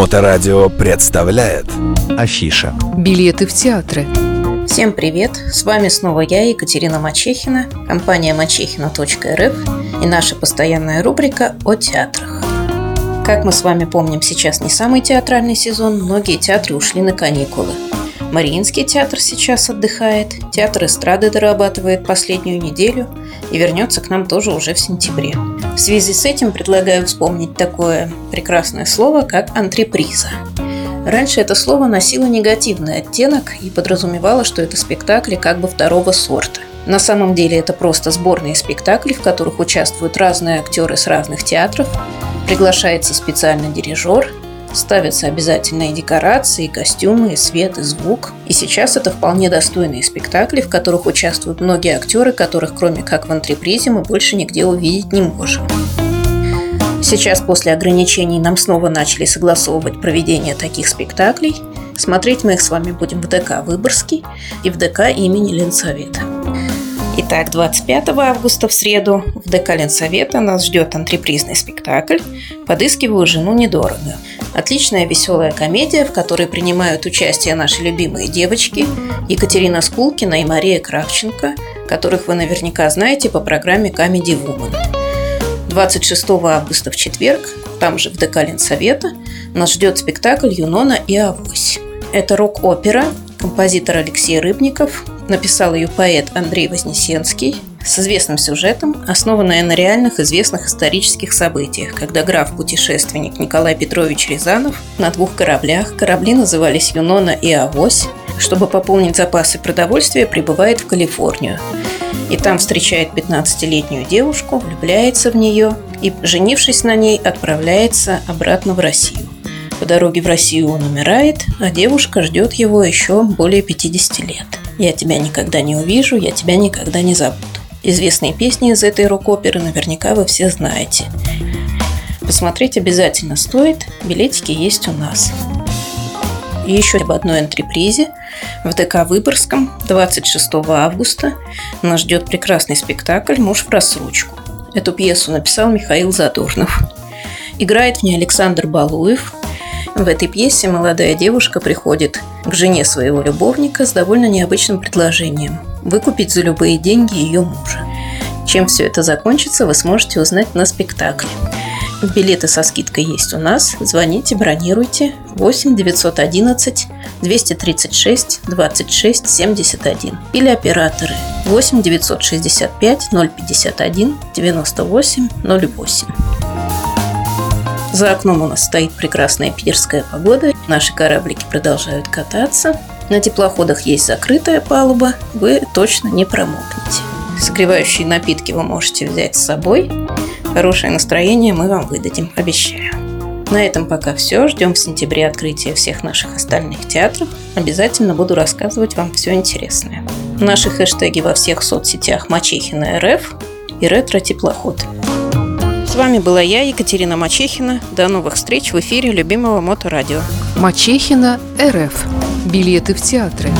Моторадио представляет Афиша Билеты в театры Всем привет! С вами снова я, Екатерина Мачехина, компания мачехина.рф и наша постоянная рубрика о театрах. Как мы с вами помним, сейчас не самый театральный сезон, многие театры ушли на каникулы. Мариинский театр сейчас отдыхает, театр эстрады дорабатывает последнюю неделю и вернется к нам тоже уже в сентябре. В связи с этим предлагаю вспомнить такое прекрасное слово, как антреприза. Раньше это слово носило негативный оттенок и подразумевало, что это спектакли как бы второго сорта. На самом деле это просто сборные спектакли, в которых участвуют разные актеры с разных театров, приглашается специальный дирижер, ставятся обязательные декорации, костюмы, свет и звук. И сейчас это вполне достойные спектакли, в которых участвуют многие актеры, которых кроме как в антрепризе мы больше нигде увидеть не можем. Сейчас после ограничений нам снова начали согласовывать проведение таких спектаклей. Смотреть мы их с вами будем в ДК «Выборгский» и в ДК имени Ленсовета. Итак, 25 августа в среду в ДК Ленсовета нас ждет антрепризный спектакль «Подыскиваю жену недорого». Отличная веселая комедия, в которой принимают участие наши любимые девочки Екатерина Скулкина и Мария Кравченко, которых вы наверняка знаете по программе Comedy Woman. 26 августа в четверг, там же в ДК Ленсовета, нас ждет спектакль «Юнона и Авось». Это рок-опера, композитор Алексей Рыбников, написал ее поэт Андрей Вознесенский с известным сюжетом, основанная на реальных известных исторических событиях, когда граф-путешественник Николай Петрович Рязанов на двух кораблях, корабли назывались «Юнона» и «Авось», чтобы пополнить запасы продовольствия, прибывает в Калифорнию. И там встречает 15-летнюю девушку, влюбляется в нее и, женившись на ней, отправляется обратно в Россию. По дороге в Россию он умирает, а девушка ждет его еще более 50 лет. «Я тебя никогда не увижу, я тебя никогда не забуду». Известные песни из этой рок-оперы наверняка вы все знаете. Посмотреть обязательно стоит, билетики есть у нас. И еще об одной антрепризе. В ДК Выборгском 26 августа нас ждет прекрасный спектакль «Муж в рассрочку». Эту пьесу написал Михаил Задорнов. Играет в ней Александр Балуев, в этой пьесе молодая девушка приходит к жене своего любовника с довольно необычным предложением – выкупить за любые деньги ее мужа. Чем все это закончится, вы сможете узнать на спектакле. Билеты со скидкой есть у нас. Звоните, бронируйте. 8 911 236 26 71. Или операторы 8 965 051 98 08. За окном у нас стоит прекрасная питерская погода. Наши кораблики продолжают кататься. На теплоходах есть закрытая палуба. Вы точно не промокнете. Согревающие напитки вы можете взять с собой. Хорошее настроение мы вам выдадим, обещаю. На этом пока все. Ждем в сентябре открытия всех наших остальных театров. Обязательно буду рассказывать вам все интересное. Наши хэштеги во всех соцсетях Мачехина РФ и Ретро Теплоход. С вами была я, Екатерина Мачехина. До новых встреч в эфире любимого Моторадио. Мачехина РФ. Билеты в театры.